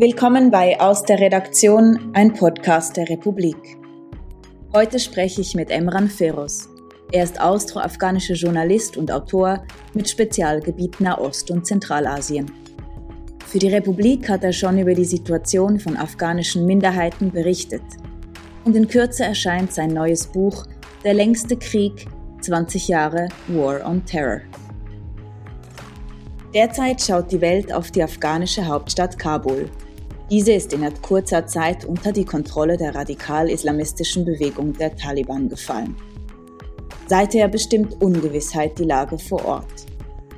Willkommen bei Aus der Redaktion, ein Podcast der Republik. Heute spreche ich mit Emran Feroz. Er ist austro-afghanischer Journalist und Autor mit Spezialgebiet Nahost und Zentralasien. Für die Republik hat er schon über die Situation von afghanischen Minderheiten berichtet. Und in Kürze erscheint sein neues Buch Der längste Krieg, 20 Jahre War on Terror. Derzeit schaut die Welt auf die afghanische Hauptstadt Kabul. Diese ist in kurzer Zeit unter die Kontrolle der radikal-islamistischen Bewegung der Taliban gefallen. Seither bestimmt Ungewissheit die Lage vor Ort.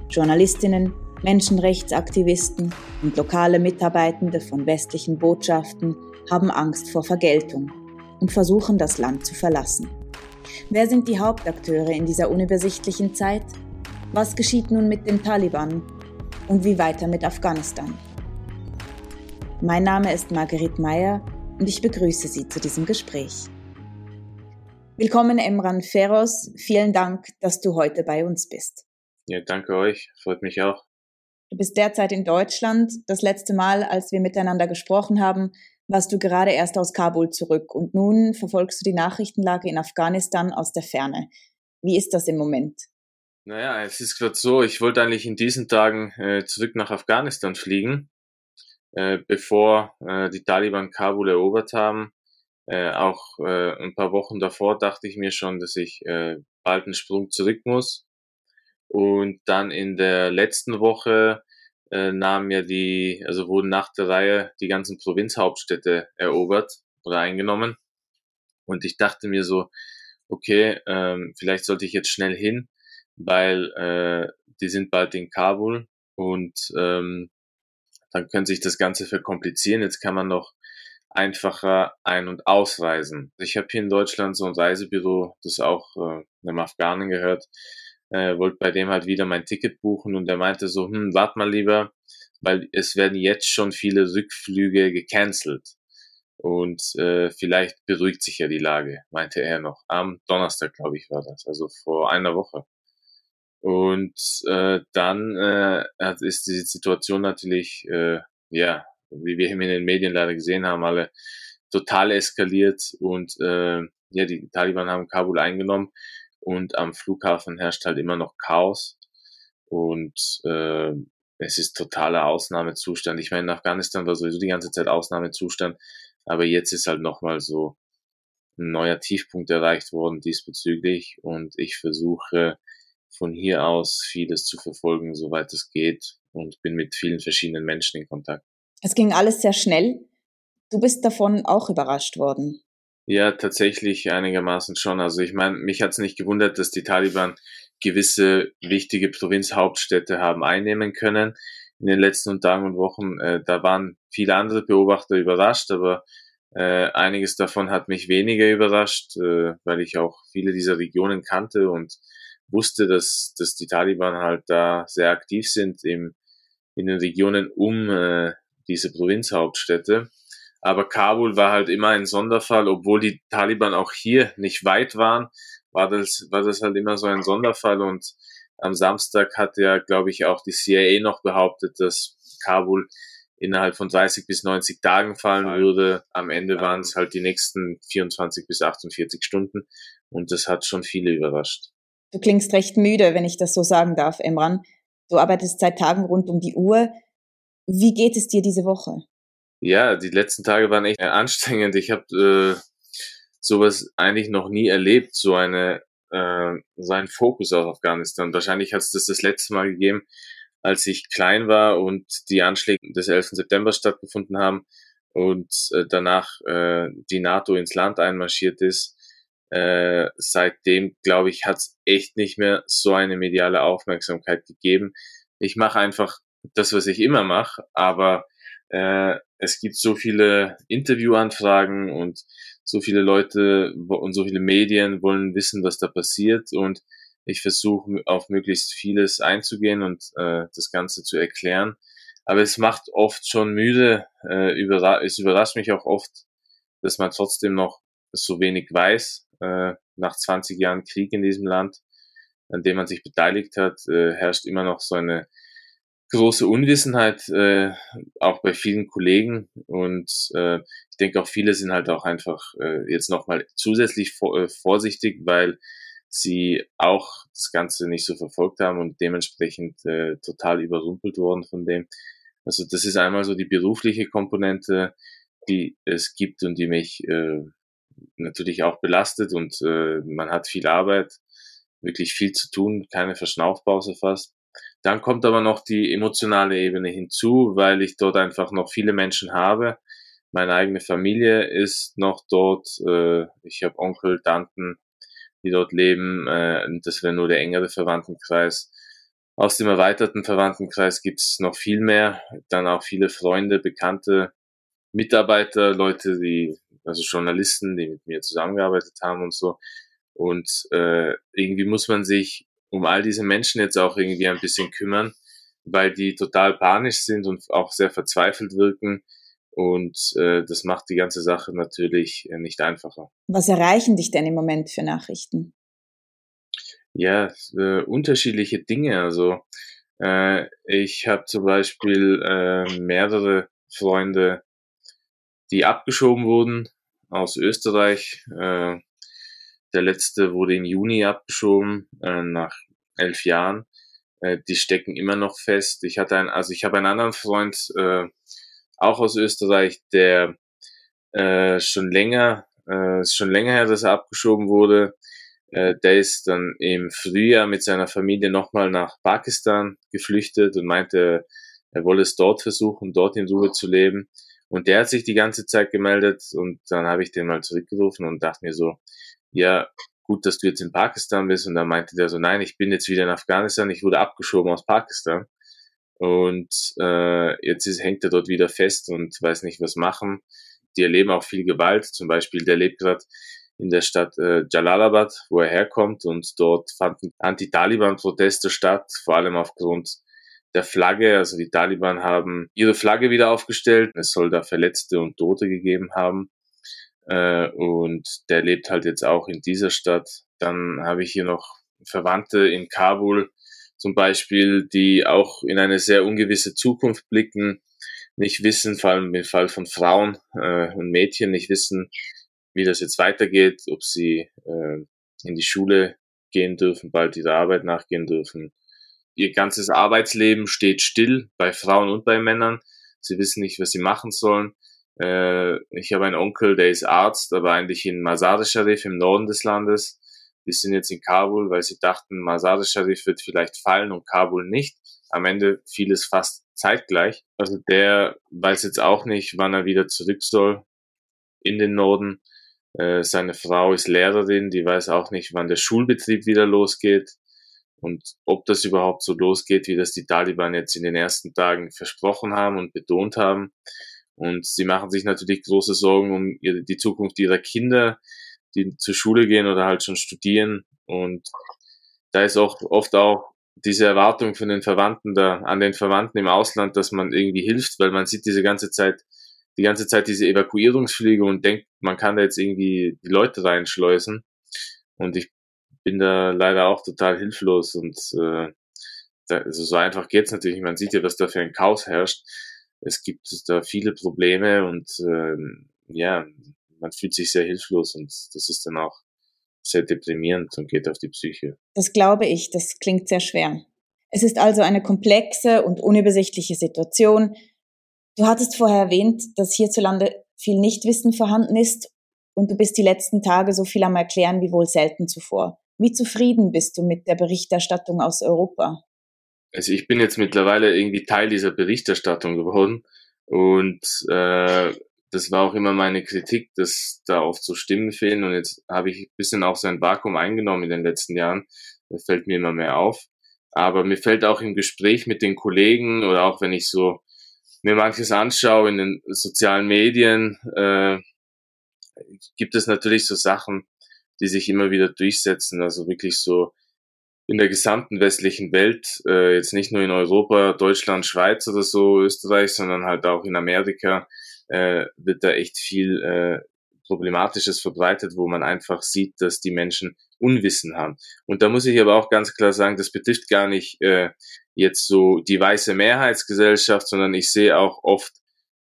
Journalistinnen, Menschenrechtsaktivisten und lokale Mitarbeitende von westlichen Botschaften haben Angst vor Vergeltung und versuchen das Land zu verlassen. Wer sind die Hauptakteure in dieser unübersichtlichen Zeit? Was geschieht nun mit den Taliban und wie weiter mit Afghanistan? Mein Name ist Marguerite Meyer und ich begrüße Sie zu diesem Gespräch. Willkommen Emran Feroz, vielen Dank, dass du heute bei uns bist. Ja, danke euch, freut mich auch. Du bist derzeit in Deutschland. Das letzte Mal, als wir miteinander gesprochen haben, warst du gerade erst aus Kabul zurück und nun verfolgst du die Nachrichtenlage in Afghanistan aus der Ferne. Wie ist das im Moment? Naja, es ist gerade so, ich wollte eigentlich in diesen Tagen äh, zurück nach Afghanistan fliegen, äh, bevor äh, die Taliban Kabul erobert haben. Äh, auch äh, ein paar Wochen davor dachte ich mir schon, dass ich äh, bald einen Sprung zurück muss. Und dann in der letzten Woche äh, nahmen ja die, also wurden nach der Reihe die ganzen Provinzhauptstädte erobert oder eingenommen. Und ich dachte mir so, okay, ähm, vielleicht sollte ich jetzt schnell hin, weil äh, die sind bald in Kabul und ähm, dann könnte sich das Ganze verkomplizieren. Jetzt kann man noch einfacher ein- und ausreisen. Ich habe hier in Deutschland so ein Reisebüro, das auch äh, einem Afghanen gehört, äh, wollte bei dem halt wieder mein Ticket buchen und der meinte so, hm, wart mal lieber, weil es werden jetzt schon viele Rückflüge gecancelt. Und äh, vielleicht beruhigt sich ja die Lage, meinte er noch. Am Donnerstag, glaube ich, war das, also vor einer Woche. Und äh, dann äh, ist die Situation natürlich, äh, ja, wie wir in den Medien leider gesehen haben, alle total eskaliert und äh, ja, die Taliban haben Kabul eingenommen und am Flughafen herrscht halt immer noch Chaos und äh, es ist totaler Ausnahmezustand. Ich meine, in Afghanistan war sowieso die ganze Zeit Ausnahmezustand, aber jetzt ist halt nochmal so ein neuer Tiefpunkt erreicht worden diesbezüglich und ich versuche von hier aus vieles zu verfolgen, soweit es geht und bin mit vielen verschiedenen Menschen in Kontakt. Es ging alles sehr schnell. Du bist davon auch überrascht worden. Ja, tatsächlich einigermaßen schon. Also ich meine, mich hat es nicht gewundert, dass die Taliban gewisse wichtige Provinzhauptstädte haben einnehmen können in den letzten Tagen und Wochen. Äh, da waren viele andere Beobachter überrascht, aber äh, einiges davon hat mich weniger überrascht, äh, weil ich auch viele dieser Regionen kannte und wusste, dass, dass die Taliban halt da sehr aktiv sind im, in den Regionen um äh, diese Provinzhauptstädte. Aber Kabul war halt immer ein Sonderfall, obwohl die Taliban auch hier nicht weit waren, war das, war das halt immer so ein Sonderfall und am Samstag hat ja, glaube ich, auch die CIA noch behauptet, dass Kabul innerhalb von 30 bis 90 Tagen fallen würde. Am Ende waren es halt die nächsten 24 bis 48 Stunden und das hat schon viele überrascht. Du klingst recht müde, wenn ich das so sagen darf, Emran. Du arbeitest seit Tagen rund um die Uhr. Wie geht es dir diese Woche? Ja, die letzten Tage waren echt anstrengend. Ich habe äh, sowas eigentlich noch nie erlebt, so eine äh, sein Fokus auf Afghanistan. Wahrscheinlich hat es das das letzte Mal gegeben, als ich klein war und die Anschläge des 11. September stattgefunden haben und äh, danach äh, die NATO ins Land einmarschiert ist. Äh, seitdem, glaube ich, hat es echt nicht mehr so eine mediale Aufmerksamkeit gegeben. Ich mache einfach das, was ich immer mache, aber äh, es gibt so viele Interviewanfragen und so viele Leute und so viele Medien wollen wissen, was da passiert und ich versuche auf möglichst vieles einzugehen und äh, das Ganze zu erklären. Aber es macht oft schon müde, äh, überra es überrascht mich auch oft, dass man trotzdem noch so wenig weiß. Äh, nach 20 Jahren Krieg in diesem Land, an dem man sich beteiligt hat, äh, herrscht immer noch so eine große Unwissenheit, äh, auch bei vielen Kollegen. Und äh, ich denke auch viele sind halt auch einfach äh, jetzt nochmal zusätzlich vor, äh, vorsichtig, weil sie auch das Ganze nicht so verfolgt haben und dementsprechend äh, total überrumpelt worden von dem. Also das ist einmal so die berufliche Komponente, die es gibt und die mich äh, natürlich auch belastet und äh, man hat viel Arbeit, wirklich viel zu tun, keine Verschnaufpause fast. Dann kommt aber noch die emotionale Ebene hinzu, weil ich dort einfach noch viele Menschen habe. Meine eigene Familie ist noch dort. Äh, ich habe Onkel, Tanten, die dort leben. Äh, das wäre nur der engere Verwandtenkreis. Aus dem erweiterten Verwandtenkreis gibt es noch viel mehr. Dann auch viele Freunde, Bekannte, Mitarbeiter, Leute, die, also Journalisten, die mit mir zusammengearbeitet haben und so. Und äh, irgendwie muss man sich um all diese Menschen jetzt auch irgendwie ein bisschen kümmern, weil die total panisch sind und auch sehr verzweifelt wirken. Und äh, das macht die ganze Sache natürlich äh, nicht einfacher. Was erreichen dich denn im Moment für Nachrichten? Ja, äh, unterschiedliche Dinge. Also äh, ich habe zum Beispiel äh, mehrere Freunde, die abgeschoben wurden aus Österreich. Äh, der letzte wurde im Juni abgeschoben, äh, nach elf Jahren. Äh, die stecken immer noch fest. Ich hatte einen, also ich habe einen anderen Freund, auch aus Österreich, der schon länger, schon länger her, dass er abgeschoben wurde. Der ist dann im Frühjahr mit seiner Familie nochmal nach Pakistan geflüchtet und meinte, er wolle es dort versuchen, dort in Ruhe zu leben. Und der hat sich die ganze Zeit gemeldet und dann habe ich den mal zurückgerufen und dachte mir so, ja, gut, dass du jetzt in Pakistan bist. Und dann meinte der so, nein, ich bin jetzt wieder in Afghanistan, ich wurde abgeschoben aus Pakistan. Und äh, jetzt ist, hängt er dort wieder fest und weiß nicht, was machen. Die erleben auch viel Gewalt. Zum Beispiel, der lebt gerade in der Stadt äh, Jalalabad, wo er herkommt. Und dort fanden Anti-Taliban-Proteste statt, vor allem aufgrund der Flagge. Also die Taliban haben ihre Flagge wieder aufgestellt. Es soll da Verletzte und Tote gegeben haben. Äh, und der lebt halt jetzt auch in dieser Stadt. Dann habe ich hier noch Verwandte in Kabul zum Beispiel, die auch in eine sehr ungewisse Zukunft blicken, nicht wissen, vor allem im Fall von Frauen äh, und Mädchen, nicht wissen, wie das jetzt weitergeht, ob sie äh, in die Schule gehen dürfen, bald ihrer Arbeit nachgehen dürfen. Ihr ganzes Arbeitsleben steht still bei Frauen und bei Männern. Sie wissen nicht, was sie machen sollen. Äh, ich habe einen Onkel, der ist Arzt, aber eigentlich in Mazar Sharif im Norden des Landes. Die sind jetzt in Kabul, weil sie dachten, Mazar Sharif wird vielleicht fallen und Kabul nicht. Am Ende fiel es fast zeitgleich. Also der weiß jetzt auch nicht, wann er wieder zurück soll in den Norden. Äh, seine Frau ist Lehrerin, die weiß auch nicht, wann der Schulbetrieb wieder losgeht und ob das überhaupt so losgeht, wie das die Taliban jetzt in den ersten Tagen versprochen haben und betont haben. Und sie machen sich natürlich große Sorgen um die Zukunft ihrer Kinder, die zur Schule gehen oder halt schon studieren. Und da ist auch oft auch diese Erwartung von den Verwandten da, an den Verwandten im Ausland, dass man irgendwie hilft, weil man sieht diese ganze Zeit, die ganze Zeit diese Evakuierungsflüge und denkt, man kann da jetzt irgendwie die Leute reinschleusen. Und ich bin da leider auch total hilflos und äh, da, also so einfach geht's natürlich. Man sieht ja, was da für ein Chaos herrscht es gibt da viele Probleme und ähm, ja, man fühlt sich sehr hilflos und das ist dann auch sehr deprimierend und geht auf die Psyche. Das glaube ich, das klingt sehr schwer. Es ist also eine komplexe und unübersichtliche Situation. Du hattest vorher erwähnt, dass hierzulande viel Nichtwissen vorhanden ist und du bist die letzten Tage so viel am Erklären wie wohl selten zuvor. Wie zufrieden bist du mit der Berichterstattung aus Europa? also ich bin jetzt mittlerweile irgendwie Teil dieser Berichterstattung geworden und äh, das war auch immer meine Kritik, dass da oft so Stimmen fehlen und jetzt habe ich ein bisschen auch so ein Vakuum eingenommen in den letzten Jahren. Das fällt mir immer mehr auf. Aber mir fällt auch im Gespräch mit den Kollegen oder auch wenn ich so mir manches anschaue in den sozialen Medien, äh, gibt es natürlich so Sachen, die sich immer wieder durchsetzen. Also wirklich so in der gesamten westlichen Welt, äh, jetzt nicht nur in Europa, Deutschland, Schweiz oder so, Österreich, sondern halt auch in Amerika, äh, wird da echt viel äh, Problematisches verbreitet, wo man einfach sieht, dass die Menschen Unwissen haben. Und da muss ich aber auch ganz klar sagen, das betrifft gar nicht äh, jetzt so die weiße Mehrheitsgesellschaft, sondern ich sehe auch oft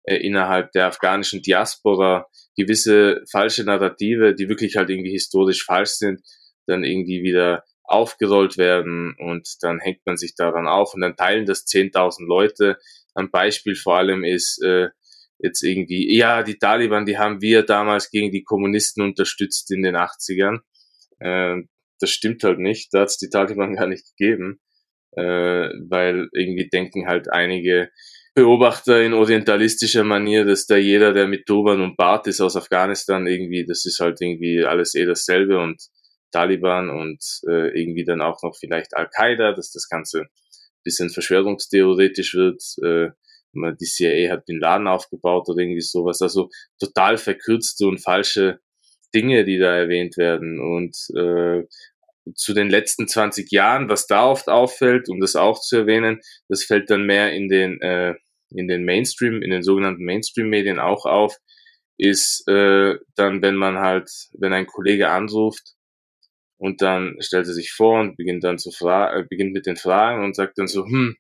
äh, innerhalb der afghanischen Diaspora gewisse falsche Narrative, die wirklich halt irgendwie historisch falsch sind, dann irgendwie wieder aufgerollt werden und dann hängt man sich daran auf und dann teilen das 10.000 Leute. Ein Beispiel vor allem ist äh, jetzt irgendwie, ja, die Taliban, die haben wir damals gegen die Kommunisten unterstützt in den 80ern. Äh, das stimmt halt nicht, da hat es die Taliban gar nicht gegeben, äh, weil irgendwie denken halt einige Beobachter in orientalistischer Manier, dass da jeder, der mit Turban und Bart ist aus Afghanistan, irgendwie, das ist halt irgendwie alles eh dasselbe und Taliban und äh, irgendwie dann auch noch vielleicht Al-Qaida, dass das Ganze bisschen verschwörungstheoretisch wird. Äh, die CIA hat den Laden aufgebaut oder irgendwie sowas. Also total verkürzte und falsche Dinge, die da erwähnt werden. Und äh, zu den letzten 20 Jahren, was da oft auffällt, um das auch zu erwähnen, das fällt dann mehr in den, äh, in den Mainstream, in den sogenannten Mainstream-Medien auch auf, ist äh, dann, wenn man halt, wenn ein Kollege anruft und dann stellt er sich vor und beginnt dann zu fragen, äh, beginnt mit den Fragen und sagt dann so, hm,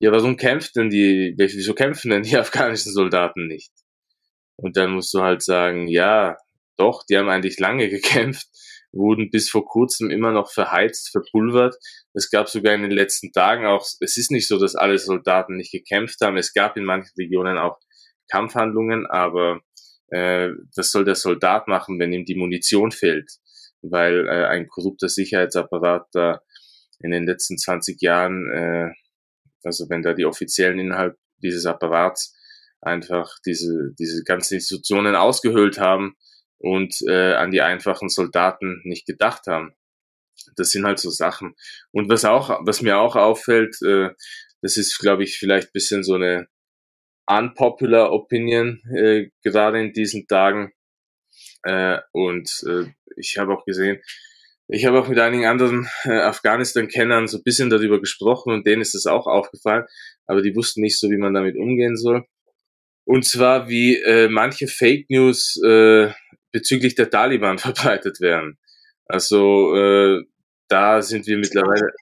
ja, warum kämpft denn die, wieso kämpfen denn die afghanischen Soldaten nicht? Und dann musst du halt sagen, ja, doch, die haben eigentlich lange gekämpft, wurden bis vor kurzem immer noch verheizt, verpulvert. Es gab sogar in den letzten Tagen auch, es ist nicht so, dass alle Soldaten nicht gekämpft haben. Es gab in manchen Regionen auch Kampfhandlungen, aber äh, das soll der Soldat machen, wenn ihm die Munition fehlt, weil äh, ein korrupter Sicherheitsapparat da in den letzten 20 Jahren äh, also wenn da die Offiziellen innerhalb dieses Apparats einfach diese, diese ganzen Institutionen ausgehöhlt haben und äh, an die einfachen Soldaten nicht gedacht haben. Das sind halt so Sachen. Und was auch, was mir auch auffällt, äh, das ist, glaube ich, vielleicht bisschen so eine unpopular Opinion äh, gerade in diesen Tagen. Äh, und äh, ich habe auch gesehen, ich habe auch mit einigen anderen äh, Afghanistan-Kennern so ein bisschen darüber gesprochen und denen ist das auch aufgefallen, aber die wussten nicht so, wie man damit umgehen soll. Und zwar, wie äh, manche Fake News äh, bezüglich der Taliban verbreitet werden. Also äh, da sind wir mittlerweile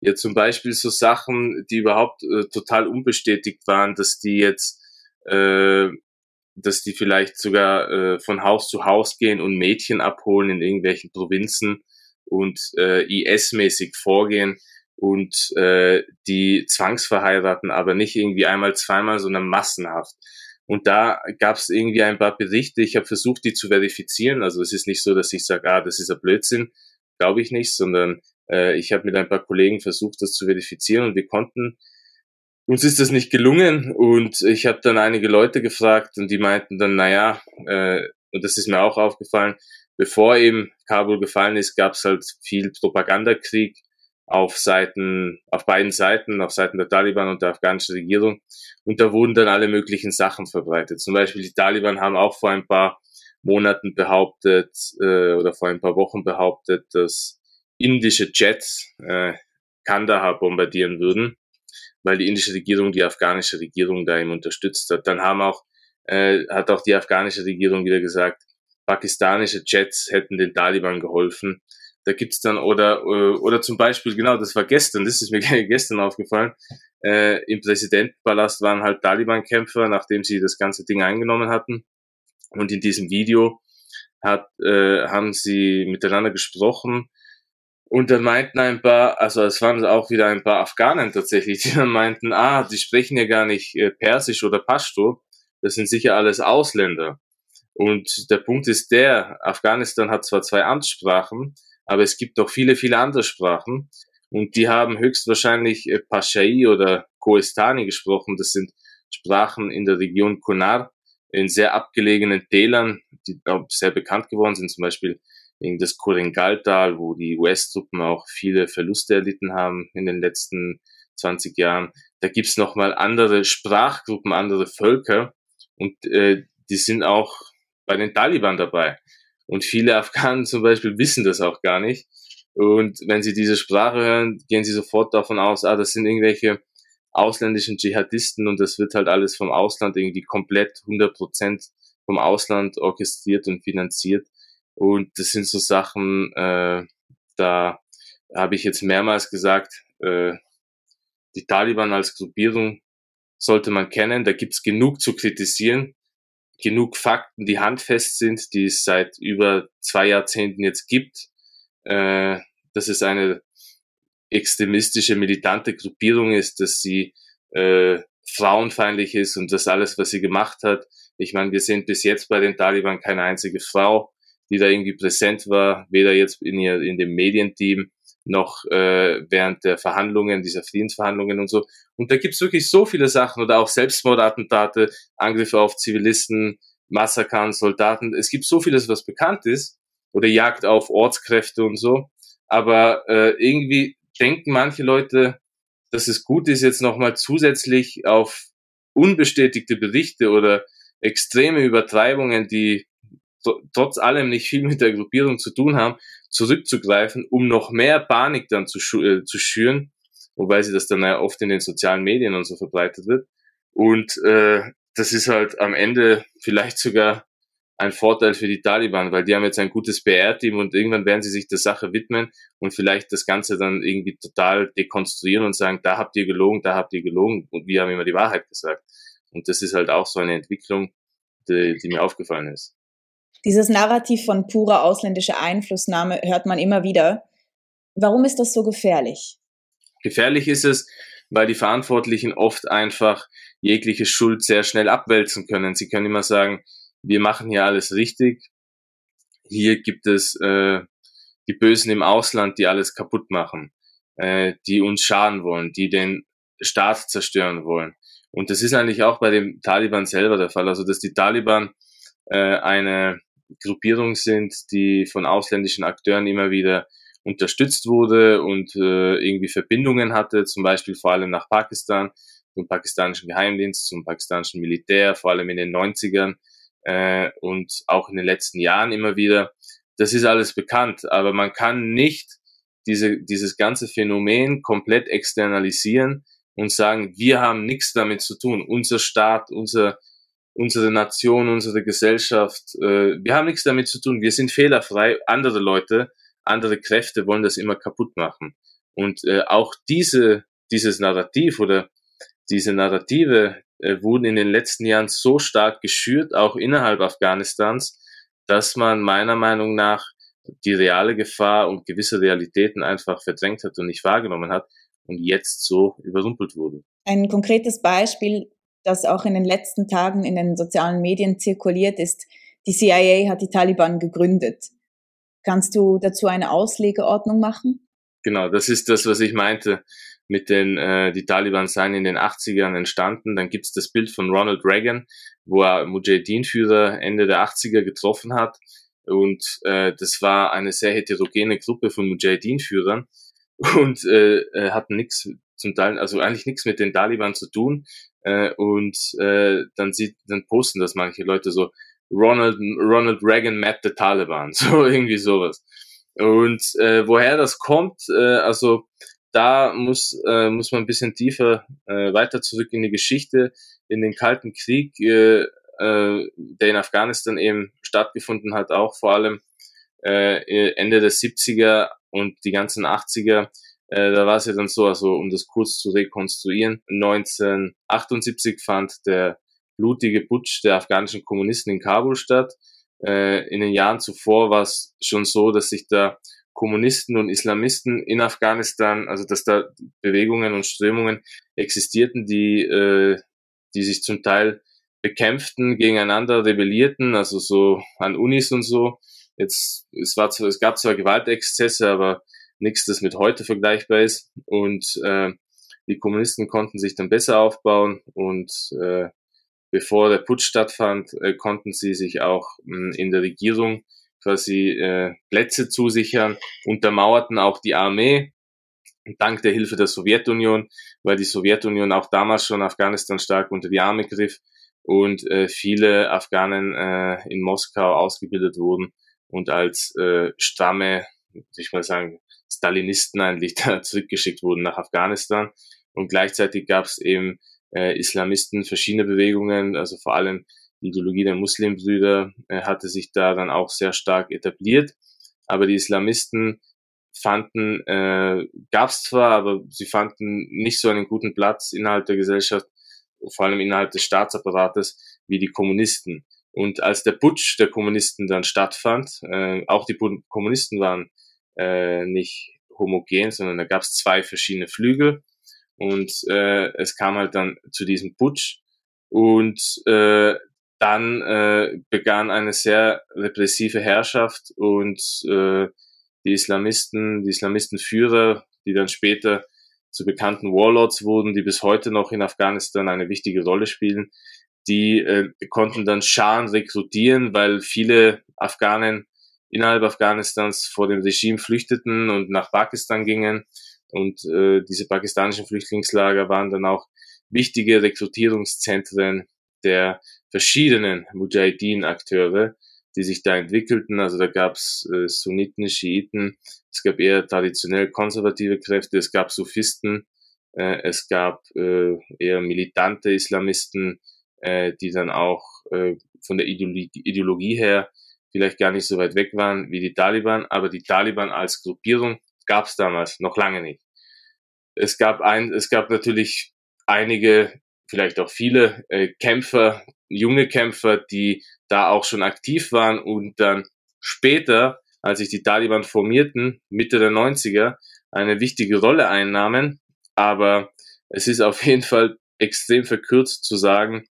ja zum Beispiel so Sachen, die überhaupt äh, total unbestätigt waren, dass die jetzt, äh, dass die vielleicht sogar äh, von Haus zu Haus gehen und Mädchen abholen in irgendwelchen Provinzen und äh, IS-mäßig vorgehen und äh, die zwangsverheiraten, aber nicht irgendwie einmal, zweimal, sondern massenhaft. Und da gab es irgendwie ein paar Berichte. Ich habe versucht, die zu verifizieren. Also es ist nicht so, dass ich sage, ah, das ist ein Blödsinn, glaube ich nicht, sondern äh, ich habe mit ein paar Kollegen versucht, das zu verifizieren und wir konnten. Uns ist das nicht gelungen und ich habe dann einige Leute gefragt und die meinten dann, naja, äh, und das ist mir auch aufgefallen, bevor eben Kabul gefallen ist, gab es halt viel Propagandakrieg auf Seiten, auf beiden Seiten, auf Seiten der Taliban und der afghanischen Regierung. Und da wurden dann alle möglichen Sachen verbreitet. Zum Beispiel die Taliban haben auch vor ein paar Monaten behauptet äh, oder vor ein paar Wochen behauptet, dass indische Jets äh, Kandahar bombardieren würden, weil die indische Regierung die afghanische Regierung da eben unterstützt hat. Dann haben auch, äh, hat auch die afghanische Regierung wieder gesagt, pakistanische Jets hätten den Taliban geholfen. Da gibt's dann, oder, äh, oder zum Beispiel, genau, das war gestern, das ist mir gestern aufgefallen, äh, im Präsidentenpalast waren halt Taliban-Kämpfer, nachdem sie das ganze Ding eingenommen hatten. Und in diesem Video hat, äh, haben sie miteinander gesprochen. Und dann meinten ein paar, also es waren auch wieder ein paar Afghanen tatsächlich, die dann meinten, ah, die sprechen ja gar nicht äh, Persisch oder Pashto, das sind sicher alles Ausländer. Und der Punkt ist der, Afghanistan hat zwar zwei Amtssprachen, aber es gibt auch viele, viele andere Sprachen. Und die haben höchstwahrscheinlich äh, Pashai oder Koestani gesprochen. Das sind Sprachen in der Region Kunar, in sehr abgelegenen Tälern, die auch sehr bekannt geworden sind. Zum Beispiel in das Korengaltal, wo die US-Truppen auch viele Verluste erlitten haben in den letzten 20 Jahren. Da gibt's nochmal andere Sprachgruppen, andere Völker. Und äh, die sind auch bei den Taliban dabei. Und viele Afghanen zum Beispiel wissen das auch gar nicht. Und wenn sie diese Sprache hören, gehen sie sofort davon aus, ah, das sind irgendwelche ausländischen Dschihadisten und das wird halt alles vom Ausland irgendwie komplett 100 Prozent vom Ausland orchestriert und finanziert. Und das sind so Sachen, äh, da habe ich jetzt mehrmals gesagt, äh, die Taliban als Gruppierung sollte man kennen. Da gibt's genug zu kritisieren, genug Fakten, die handfest sind, die es seit über zwei Jahrzehnten jetzt gibt. Äh, dass es eine extremistische, militante Gruppierung ist, dass sie äh, frauenfeindlich ist und das alles, was sie gemacht hat. Ich meine, wir sind bis jetzt bei den Taliban keine einzige Frau, die da irgendwie präsent war, weder jetzt in, ihr, in dem Medienteam noch äh, während der Verhandlungen, dieser Friedensverhandlungen und so. Und da gibt's wirklich so viele Sachen oder auch Selbstmordattentate, Angriffe auf Zivilisten, Massakern, Soldaten. Es gibt so vieles, was bekannt ist oder Jagd auf Ortskräfte und so. Aber äh, irgendwie denken manche Leute, dass es gut ist, jetzt nochmal zusätzlich auf unbestätigte Berichte oder extreme Übertreibungen, die trotz allem nicht viel mit der Gruppierung zu tun haben, zurückzugreifen, um noch mehr Panik dann zu, äh, zu schüren, wobei sie das dann ja oft in den sozialen Medien und so verbreitet wird. Und äh, das ist halt am Ende vielleicht sogar ein Vorteil für die Taliban, weil die haben jetzt ein gutes PR-Team und irgendwann werden sie sich der Sache widmen und vielleicht das Ganze dann irgendwie total dekonstruieren und sagen, da habt ihr gelogen, da habt ihr gelogen und wir haben immer die Wahrheit gesagt. Und das ist halt auch so eine Entwicklung, die, die mir aufgefallen ist. Dieses Narrativ von purer ausländischer Einflussnahme hört man immer wieder. Warum ist das so gefährlich? Gefährlich ist es, weil die Verantwortlichen oft einfach jegliche Schuld sehr schnell abwälzen können. Sie können immer sagen, wir machen hier alles richtig. Hier gibt es äh, die Bösen im Ausland, die alles kaputt machen, äh, die uns schaden wollen, die den Staat zerstören wollen. Und das ist eigentlich auch bei den Taliban selber der Fall. Also dass die Taliban äh, eine Gruppierung sind, die von ausländischen Akteuren immer wieder unterstützt wurde und äh, irgendwie Verbindungen hatte, zum Beispiel vor allem nach Pakistan, zum pakistanischen Geheimdienst, zum pakistanischen Militär, vor allem in den 90ern äh, und auch in den letzten Jahren immer wieder. Das ist alles bekannt, aber man kann nicht diese, dieses ganze Phänomen komplett externalisieren und sagen, wir haben nichts damit zu tun. Unser Staat, unser, unsere Nation, unsere Gesellschaft, äh, wir haben nichts damit zu tun. Wir sind fehlerfrei. Andere Leute, andere Kräfte wollen das immer kaputt machen. Und äh, auch diese, dieses Narrativ oder diese Narrative, äh, wurden in den letzten Jahren so stark geschürt, auch innerhalb Afghanistans, dass man meiner Meinung nach die reale Gefahr und gewisse Realitäten einfach verdrängt hat und nicht wahrgenommen hat und jetzt so überrumpelt wurde. Ein konkretes Beispiel, das auch in den letzten Tagen in den sozialen Medien zirkuliert, ist, die CIA hat die Taliban gegründet. Kannst du dazu eine Auslegeordnung machen? Genau, das ist das, was ich meinte mit den, äh, die Taliban seien in den 80ern entstanden. Dann gibt's das Bild von Ronald Reagan, wo er Mujahideen-Führer Ende der 80er getroffen hat. Und äh, das war eine sehr heterogene Gruppe von Mujahideen-Führern und äh, äh hatten nichts zum Teil, also eigentlich nichts mit den Taliban zu tun. Äh, und äh, dann sieht, dann posten das manche Leute so, Ronald, Ronald Reagan met the Taliban, so irgendwie sowas. Und äh, woher das kommt, äh, also da muss, äh, muss man ein bisschen tiefer äh, weiter zurück in die Geschichte, in den Kalten Krieg, äh, äh, der in Afghanistan eben stattgefunden hat, auch vor allem äh, Ende der 70er und die ganzen 80er. Äh, da war es ja dann so, also um das kurz zu rekonstruieren, 1978 fand der blutige Putsch der afghanischen Kommunisten in Kabul statt. Äh, in den Jahren zuvor war es schon so, dass sich da Kommunisten und Islamisten in Afghanistan, also dass da Bewegungen und Strömungen existierten, die, äh, die sich zum Teil bekämpften, gegeneinander rebellierten, also so an Unis und so. Jetzt, es war es gab zwar Gewaltexzesse, aber nichts, das mit heute vergleichbar ist. Und äh, die Kommunisten konnten sich dann besser aufbauen und äh, bevor der Putsch stattfand, äh, konnten sie sich auch mh, in der Regierung quasi äh, Plätze zusichern, untermauerten auch die Armee dank der Hilfe der Sowjetunion, weil die Sowjetunion auch damals schon Afghanistan stark unter die Arme griff und äh, viele Afghanen äh, in Moskau ausgebildet wurden und als äh, stramme, ich mal sagen, Stalinisten eigentlich da zurückgeschickt wurden nach Afghanistan. Und gleichzeitig gab es eben äh, Islamisten, verschiedene Bewegungen, also vor allem die Ideologie der Muslimbrüder äh, hatte sich da dann auch sehr stark etabliert. Aber die Islamisten fanden, äh, gab es zwar, aber sie fanden nicht so einen guten Platz innerhalb der Gesellschaft, vor allem innerhalb des Staatsapparates, wie die Kommunisten. Und als der Putsch der Kommunisten dann stattfand, äh, auch die Kommunisten waren äh, nicht homogen, sondern da gab es zwei verschiedene Flügel. Und äh, es kam halt dann zu diesem Putsch. Und äh, dann äh, begann eine sehr repressive Herrschaft und äh, die Islamisten, die Islamistenführer, die dann später zu bekannten Warlords wurden, die bis heute noch in Afghanistan eine wichtige Rolle spielen, die äh, konnten dann Scharen rekrutieren, weil viele Afghanen innerhalb Afghanistans vor dem Regime flüchteten und nach Pakistan gingen. Und äh, diese pakistanischen Flüchtlingslager waren dann auch wichtige Rekrutierungszentren der verschiedenen Mujahideen-Akteure, die sich da entwickelten. Also da gab es äh, Sunniten, Schiiten, es gab eher traditionell konservative Kräfte, es gab Sufisten, äh, es gab äh, eher militante Islamisten, äh, die dann auch äh, von der Ideologie, Ideologie her vielleicht gar nicht so weit weg waren wie die Taliban, aber die Taliban als Gruppierung gab es damals noch lange nicht. Es gab ein, es gab natürlich einige, vielleicht auch viele äh, Kämpfer, junge Kämpfer, die da auch schon aktiv waren und dann später, als sich die Taliban formierten, Mitte der 90er, eine wichtige Rolle einnahmen. Aber es ist auf jeden Fall extrem verkürzt zu sagen,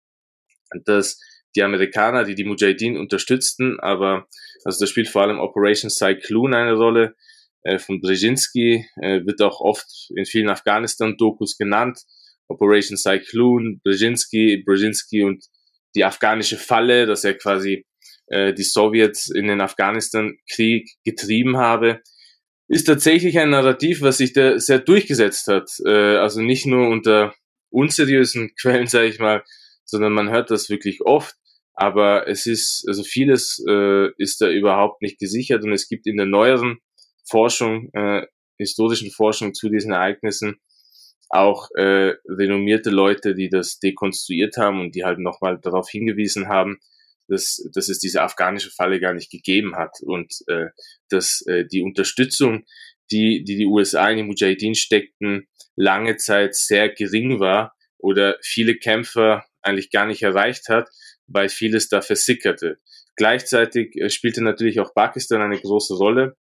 dass die Amerikaner, die die Mujahideen unterstützten, aber also da spielt vor allem Operation Cyclone eine Rolle. Äh, von Brzezinski äh, wird auch oft in vielen Afghanistan-Dokus genannt. Operation Cyclone, Brzezinski, Brzezinski und die afghanische Falle, dass er quasi äh, die Sowjets in den Afghanistan-Krieg getrieben habe, ist tatsächlich ein Narrativ, was sich da sehr durchgesetzt hat. Äh, also nicht nur unter unseriösen Quellen, sage ich mal, sondern man hört das wirklich oft. Aber es ist, also vieles äh, ist da überhaupt nicht gesichert und es gibt in der neueren Forschung, äh, historischen Forschung zu diesen Ereignissen auch äh, renommierte Leute, die das dekonstruiert haben und die halt nochmal darauf hingewiesen haben, dass, dass es diese afghanische Falle gar nicht gegeben hat und äh, dass äh, die Unterstützung, die, die die USA in die Mujahideen steckten, lange Zeit sehr gering war oder viele Kämpfer eigentlich gar nicht erreicht hat, weil vieles da versickerte. Gleichzeitig äh, spielte natürlich auch Pakistan eine große Rolle.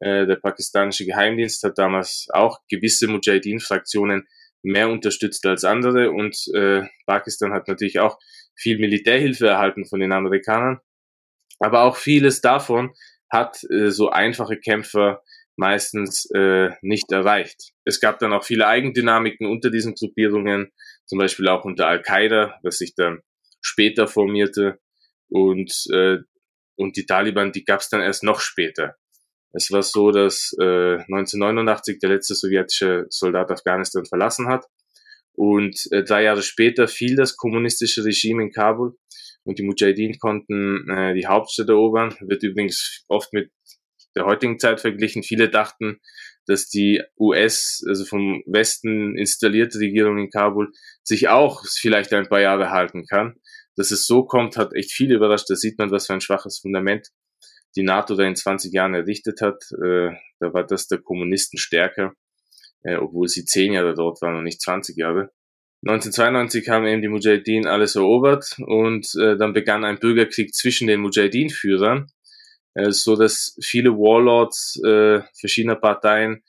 Äh, der pakistanische Geheimdienst hat damals auch gewisse Mujahideen-Fraktionen mehr unterstützt als andere und äh, Pakistan hat natürlich auch viel Militärhilfe erhalten von den Amerikanern. Aber auch vieles davon hat so einfache Kämpfer meistens nicht erreicht. Es gab dann auch viele Eigendynamiken unter diesen Gruppierungen, zum Beispiel auch unter Al-Qaida, was sich dann später formierte und, äh, und die Taliban, die gab es dann erst noch später. Es war so, dass äh, 1989 der letzte sowjetische Soldat Afghanistan verlassen hat und äh, drei Jahre später fiel das kommunistische Regime in Kabul und die Mujahideen konnten äh, die Hauptstadt erobern. Wird übrigens oft mit der heutigen Zeit verglichen. Viele dachten, dass die US, also vom Westen installierte Regierung in Kabul, sich auch vielleicht ein paar Jahre halten kann. Dass es so kommt, hat echt viele überrascht. Da sieht man, was für ein schwaches Fundament die NATO da in 20 Jahren errichtet hat. Äh, da war das der Kommunisten stärker, äh, obwohl sie 10 Jahre dort waren und nicht 20 Jahre. 1992 haben eben die Mujahideen alles erobert und äh, dann begann ein Bürgerkrieg zwischen den Mujahideen-Führern äh, so dass viele Warlords äh, verschiedener Parteien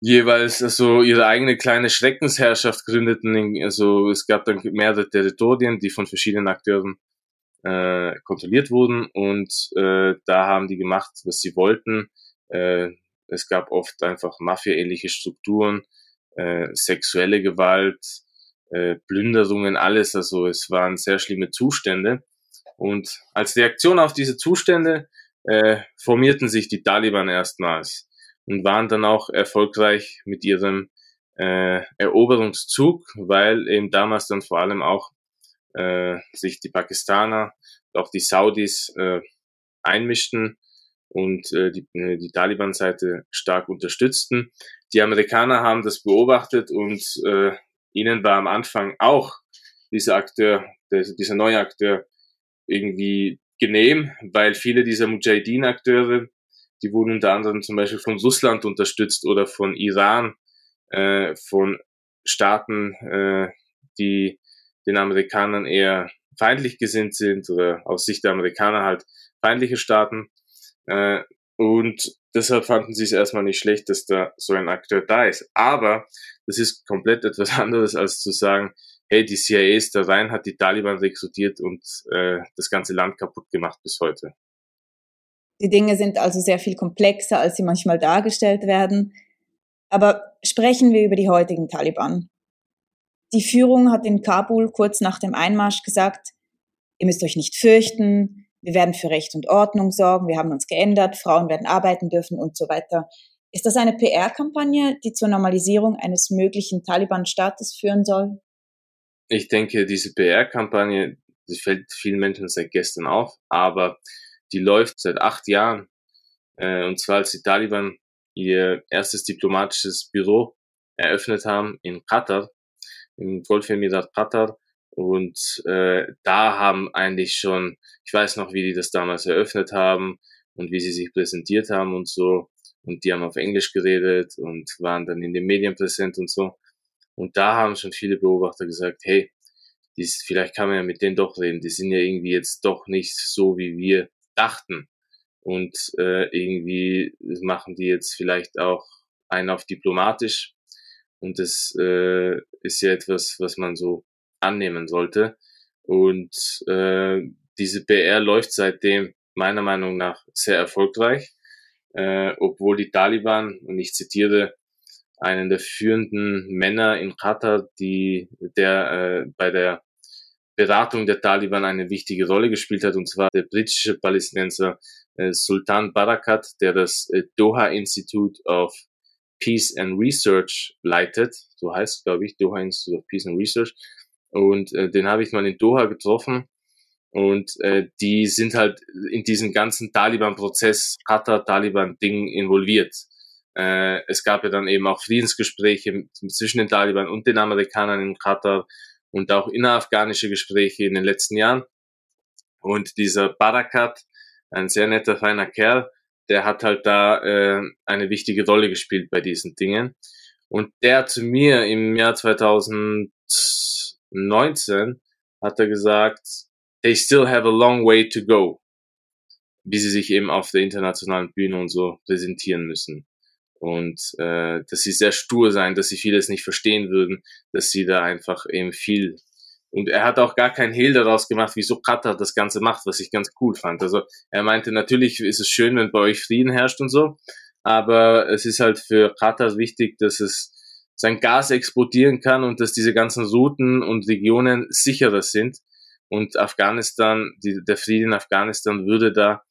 jeweils also ihre eigene kleine Schreckensherrschaft gründeten. Also es gab dann mehrere Territorien, die von verschiedenen Akteuren äh, kontrolliert wurden und äh, da haben die gemacht, was sie wollten. Äh, es gab oft einfach Mafia-ähnliche Strukturen, äh, sexuelle Gewalt, äh, Plünderungen, alles. Also es waren sehr schlimme Zustände. Und als Reaktion auf diese Zustände äh, formierten sich die Taliban erstmals und waren dann auch erfolgreich mit ihrem äh, Eroberungszug, weil eben damals dann vor allem auch äh, sich die Pakistaner, auch die Saudis äh, einmischten und äh, die, äh, die Taliban-Seite stark unterstützten. Die Amerikaner haben das beobachtet und äh, ihnen war am Anfang auch dieser Akteur, der, dieser neue Akteur irgendwie genehm, weil viele dieser Mujahideen-Akteure die wurden unter anderem zum Beispiel von Russland unterstützt oder von Iran, äh, von Staaten, äh, die den Amerikanern eher feindlich gesinnt sind oder aus Sicht der Amerikaner halt feindliche Staaten. Äh, und deshalb fanden sie es erstmal nicht schlecht, dass da so ein Akteur da ist. Aber das ist komplett etwas anderes, als zu sagen, hey, die CIA ist da rein, hat die Taliban rekrutiert und äh, das ganze Land kaputt gemacht bis heute. Die Dinge sind also sehr viel komplexer, als sie manchmal dargestellt werden. Aber sprechen wir über die heutigen Taliban. Die Führung hat in Kabul kurz nach dem Einmarsch gesagt, ihr müsst euch nicht fürchten, wir werden für Recht und Ordnung sorgen, wir haben uns geändert, Frauen werden arbeiten dürfen und so weiter. Ist das eine PR-Kampagne, die zur Normalisierung eines möglichen Taliban-Staates führen soll? Ich denke, diese PR-Kampagne, die fällt vielen Menschen seit gestern auf, aber die läuft seit acht Jahren. Äh, und zwar als die Taliban ihr erstes diplomatisches Büro eröffnet haben in Katar, im Golfemirat Katar. Und äh, da haben eigentlich schon, ich weiß noch, wie die das damals eröffnet haben und wie sie sich präsentiert haben und so. Und die haben auf Englisch geredet und waren dann in den Medien präsent und so. Und da haben schon viele Beobachter gesagt, hey, dies, vielleicht kann man ja mit denen doch reden. Die sind ja irgendwie jetzt doch nicht so, wie wir dachten. Und äh, irgendwie machen die jetzt vielleicht auch einen auf diplomatisch. Und das äh, ist ja etwas, was man so annehmen sollte. Und äh, diese PR läuft seitdem meiner Meinung nach sehr erfolgreich, äh, obwohl die Taliban, und ich zitiere einen der führenden Männer in Katar, die der äh, bei der Beratung der Taliban eine wichtige Rolle gespielt hat, und zwar der britische Palästinenser äh, Sultan Barakat, der das äh, Doha Institute of Peace and Research leitet, so heißt glaube ich, Doha Institute of Peace and Research. Und äh, den habe ich mal in Doha getroffen. Und äh, die sind halt in diesem ganzen Taliban-Prozess, Qatar-Taliban-Ding involviert. Äh, es gab ja dann eben auch Friedensgespräche zwischen den Taliban und den Amerikanern in Katar und auch innerafghanische Gespräche in den letzten Jahren. Und dieser Barakat, ein sehr netter, feiner Kerl, der hat halt da äh, eine wichtige Rolle gespielt bei diesen Dingen. Und der zu mir im Jahr 2019 hat er gesagt, they still have a long way to go, wie sie sich eben auf der internationalen Bühne und so präsentieren müssen und äh, dass sie sehr stur sein, dass sie vieles nicht verstehen würden, dass sie da einfach eben viel und er hat auch gar keinen Hehl daraus gemacht, wieso Katar das Ganze macht, was ich ganz cool fand. Also er meinte, natürlich ist es schön, wenn bei euch Frieden herrscht und so, aber es ist halt für Katar wichtig, dass es sein Gas exportieren kann und dass diese ganzen Routen und Regionen sicherer sind. Und Afghanistan, die, der Frieden in Afghanistan würde da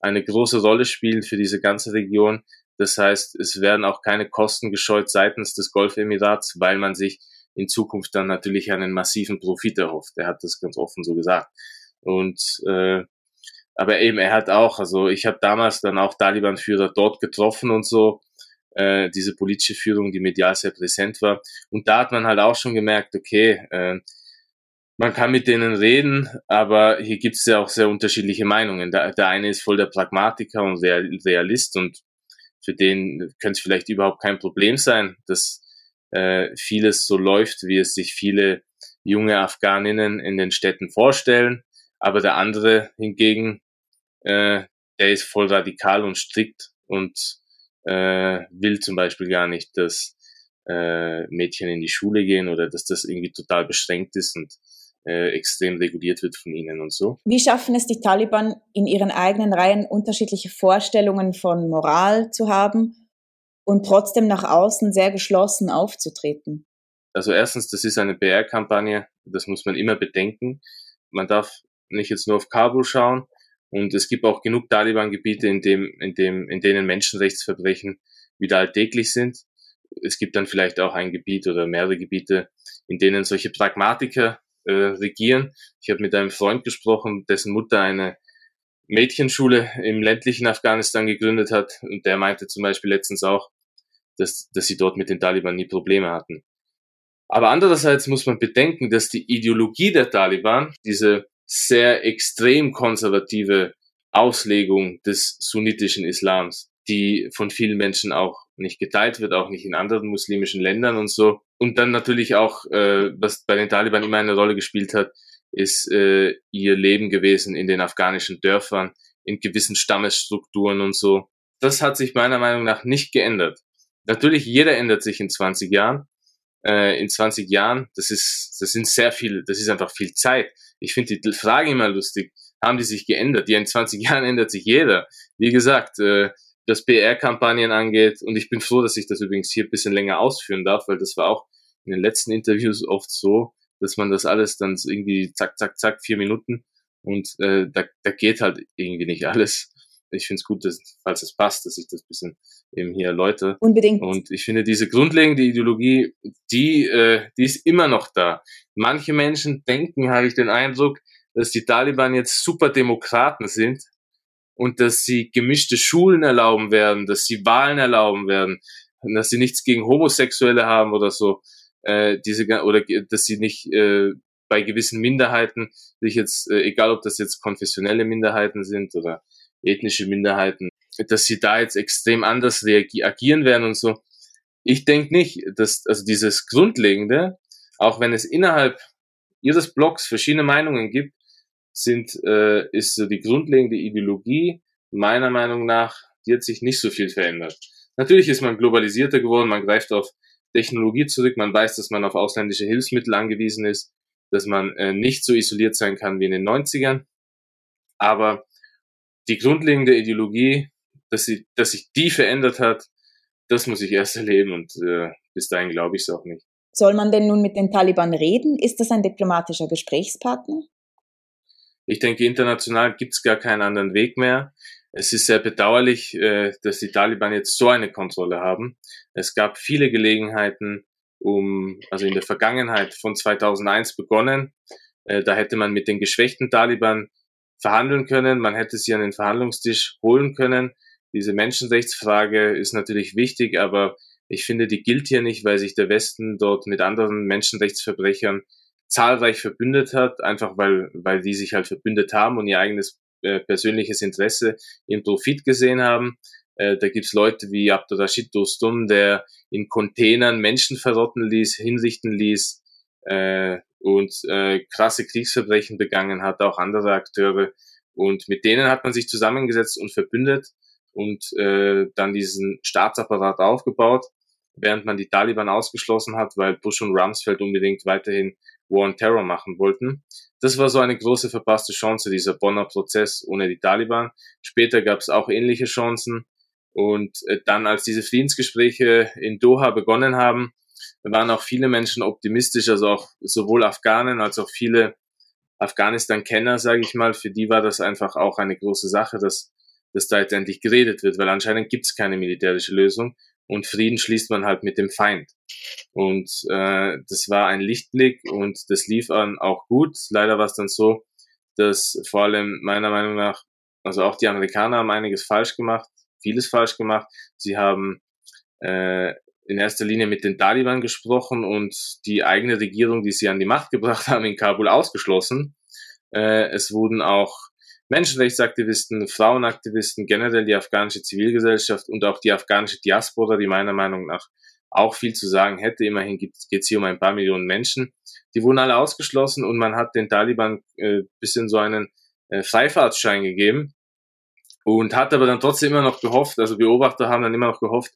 eine große Rolle spielen für diese ganze Region, das heißt, es werden auch keine Kosten gescheut seitens des Golfemirats, weil man sich in Zukunft dann natürlich einen massiven Profit erhofft. Er hat das ganz offen so gesagt. Und äh, aber eben, er hat auch, also ich habe damals dann auch Taliban-Führer dort getroffen und so, äh, diese politische Führung, die medial sehr präsent war. Und da hat man halt auch schon gemerkt, okay, äh, man kann mit denen reden, aber hier gibt es ja auch sehr unterschiedliche Meinungen. Der, der eine ist voll der Pragmatiker und Realist und für den könnte es vielleicht überhaupt kein Problem sein, dass äh, vieles so läuft, wie es sich viele junge Afghaninnen in den Städten vorstellen. Aber der andere hingegen, äh, der ist voll radikal und strikt und äh, will zum Beispiel gar nicht, dass äh, Mädchen in die Schule gehen oder dass das irgendwie total beschränkt ist und äh, extrem reguliert wird von ihnen und so. Wie schaffen es die Taliban in ihren eigenen Reihen unterschiedliche Vorstellungen von Moral zu haben und trotzdem nach außen sehr geschlossen aufzutreten? Also erstens, das ist eine PR-Kampagne, das muss man immer bedenken. Man darf nicht jetzt nur auf Kabul schauen und es gibt auch genug Taliban-Gebiete, in, dem, in, dem, in denen Menschenrechtsverbrechen wieder alltäglich sind. Es gibt dann vielleicht auch ein Gebiet oder mehrere Gebiete, in denen solche Pragmatiker äh, regieren. Ich habe mit einem Freund gesprochen, dessen Mutter eine Mädchenschule im ländlichen Afghanistan gegründet hat und der meinte zum Beispiel letztens auch, dass, dass sie dort mit den Taliban nie Probleme hatten. Aber andererseits muss man bedenken, dass die Ideologie der Taliban, diese sehr extrem konservative Auslegung des sunnitischen Islams, die von vielen Menschen auch nicht geteilt wird, auch nicht in anderen muslimischen Ländern und so. Und dann natürlich auch, äh, was bei den Taliban immer eine Rolle gespielt hat, ist äh, ihr Leben gewesen in den afghanischen Dörfern, in gewissen Stammesstrukturen und so. Das hat sich meiner Meinung nach nicht geändert. Natürlich, jeder ändert sich in 20 Jahren. Äh, in 20 Jahren, das ist, das sind sehr viel, das ist einfach viel Zeit. Ich finde die Frage immer lustig. Haben die sich geändert? Ja, in 20 Jahren ändert sich jeder. Wie gesagt, äh, das PR-Kampagnen angeht. Und ich bin froh, dass ich das übrigens hier ein bisschen länger ausführen darf, weil das war auch in den letzten Interviews oft so, dass man das alles dann irgendwie zack, zack, zack, vier Minuten und äh, da, da geht halt irgendwie nicht alles. Ich finde es gut, dass, falls es passt, dass ich das bisschen eben hier erläutere. Unbedingt. Und ich finde, diese grundlegende Ideologie, die, äh, die ist immer noch da. Manche Menschen denken, habe ich den Eindruck, dass die Taliban jetzt super Demokraten sind und dass sie gemischte Schulen erlauben werden, dass sie Wahlen erlauben werden, dass sie nichts gegen Homosexuelle haben oder so äh, diese oder dass sie nicht äh, bei gewissen Minderheiten sich jetzt, äh, egal ob das jetzt konfessionelle Minderheiten sind oder ethnische Minderheiten, dass sie da jetzt extrem anders reagieren werden und so. Ich denke nicht, dass also dieses Grundlegende, auch wenn es innerhalb ihres Blogs verschiedene Meinungen gibt, sind äh, ist so die grundlegende Ideologie meiner Meinung nach, die hat sich nicht so viel verändert. Natürlich ist man globalisierter geworden, man greift auf Technologie zurück. Man weiß, dass man auf ausländische Hilfsmittel angewiesen ist, dass man äh, nicht so isoliert sein kann wie in den 90ern. Aber die grundlegende Ideologie, dass, sie, dass sich die verändert hat, das muss ich erst erleben und äh, bis dahin glaube ich es auch nicht. Soll man denn nun mit den Taliban reden? Ist das ein diplomatischer Gesprächspartner? Ich denke, international gibt es gar keinen anderen Weg mehr. Es ist sehr bedauerlich, äh, dass die Taliban jetzt so eine Kontrolle haben. Es gab viele Gelegenheiten, um, also in der Vergangenheit von 2001 begonnen. Äh, da hätte man mit den geschwächten Taliban verhandeln können. Man hätte sie an den Verhandlungstisch holen können. Diese Menschenrechtsfrage ist natürlich wichtig, aber ich finde, die gilt hier nicht, weil sich der Westen dort mit anderen Menschenrechtsverbrechern zahlreich verbündet hat, einfach weil, weil die sich halt verbündet haben und ihr eigenes äh, persönliches Interesse in Profit gesehen haben. Äh, da gibt's Leute wie Abdurrashid Dostum, der in Containern Menschen verrotten ließ, hinrichten ließ äh, und äh, krasse Kriegsverbrechen begangen hat, auch andere Akteure. Und mit denen hat man sich zusammengesetzt und verbündet und äh, dann diesen Staatsapparat aufgebaut, während man die Taliban ausgeschlossen hat, weil Bush und Rumsfeld unbedingt weiterhin War on Terror machen wollten. Das war so eine große verpasste Chance, dieser Bonner Prozess ohne die Taliban. Später gab es auch ähnliche Chancen. Und äh, dann, als diese Friedensgespräche in Doha begonnen haben, waren auch viele Menschen optimistisch, also auch sowohl Afghanen als auch viele Afghanistan-Kenner, sage ich mal, für die war das einfach auch eine große Sache, dass, dass da jetzt endlich geredet wird, weil anscheinend gibt es keine militärische Lösung und Frieden schließt man halt mit dem Feind. Und äh, das war ein Lichtblick und das lief an auch gut. Leider war es dann so, dass vor allem meiner Meinung nach, also auch die Amerikaner haben einiges falsch gemacht, vieles falsch gemacht. Sie haben äh, in erster Linie mit den Taliban gesprochen und die eigene Regierung, die sie an die Macht gebracht haben, in Kabul ausgeschlossen. Äh, es wurden auch Menschenrechtsaktivisten, Frauenaktivisten, generell die afghanische Zivilgesellschaft und auch die afghanische Diaspora, die meiner Meinung nach auch viel zu sagen hätte. Immerhin geht es hier um ein paar Millionen Menschen. Die wurden alle ausgeschlossen und man hat den Taliban äh, bisschen so einen äh, Freifahrtsschein gegeben und hat aber dann trotzdem immer noch gehofft, also Beobachter haben dann immer noch gehofft,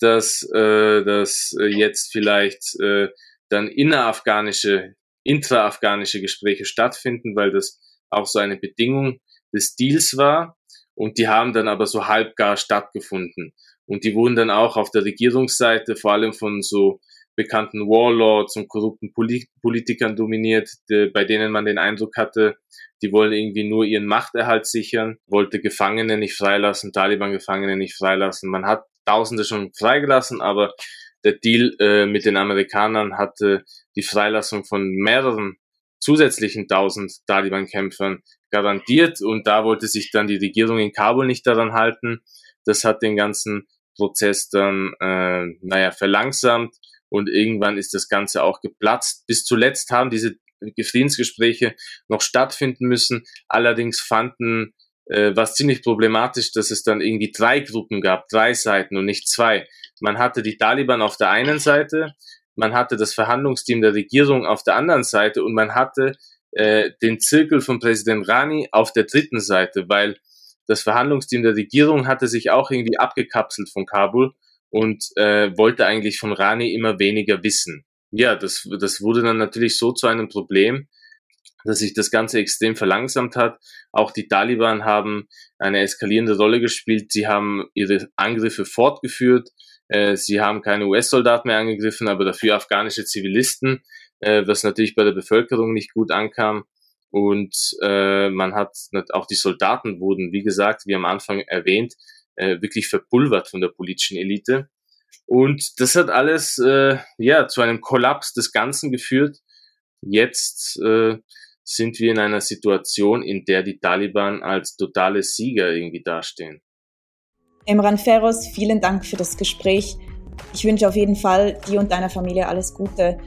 dass, äh, dass äh, jetzt vielleicht äh, dann innerafghanische, intraafghanische Gespräche stattfinden, weil das auch so eine Bedingung des Deals war. Und die haben dann aber so halbgar stattgefunden. Und die wurden dann auch auf der Regierungsseite vor allem von so bekannten Warlords und korrupten Politikern dominiert, bei denen man den Eindruck hatte, die wollen irgendwie nur ihren Machterhalt sichern, wollte Gefangene nicht freilassen, Taliban-Gefangene nicht freilassen. Man hat Tausende schon freigelassen, aber der Deal äh, mit den Amerikanern hatte die Freilassung von mehreren zusätzlichen tausend Taliban-Kämpfern garantiert und da wollte sich dann die Regierung in Kabul nicht daran halten. Das hat den ganzen Prozess dann, äh, naja, verlangsamt und irgendwann ist das Ganze auch geplatzt. Bis zuletzt haben diese Friedensgespräche noch stattfinden müssen. Allerdings fanden äh, war es ziemlich problematisch, dass es dann irgendwie drei Gruppen gab, drei Seiten und nicht zwei. Man hatte die Taliban auf der einen Seite, man hatte das Verhandlungsteam der Regierung auf der anderen Seite und man hatte äh, den Zirkel von Präsident Rani auf der dritten Seite, weil das Verhandlungsteam der Regierung hatte sich auch irgendwie abgekapselt von Kabul und äh, wollte eigentlich von Rani immer weniger wissen. Ja, das, das wurde dann natürlich so zu einem Problem, dass sich das Ganze extrem verlangsamt hat. Auch die Taliban haben eine eskalierende Rolle gespielt. Sie haben ihre Angriffe fortgeführt. Äh, sie haben keine US-Soldaten mehr angegriffen, aber dafür afghanische Zivilisten, äh, was natürlich bei der Bevölkerung nicht gut ankam. Und äh, man hat auch die Soldaten wurden, wie gesagt, wie am Anfang erwähnt, äh, wirklich verpulvert von der politischen Elite. Und das hat alles ja zu einem Kollaps des Ganzen geführt. Jetzt sind wir in einer Situation, in der die Taliban als totale Sieger irgendwie dastehen. Emran Feroz, vielen Dank für das Gespräch. Ich wünsche auf jeden Fall dir und deiner Familie alles Gute.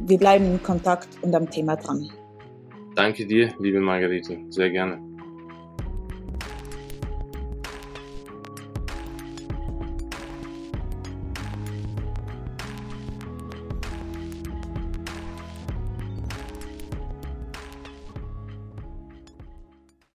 Wir bleiben in Kontakt und am Thema dran. Danke dir, liebe Margarete, sehr gerne.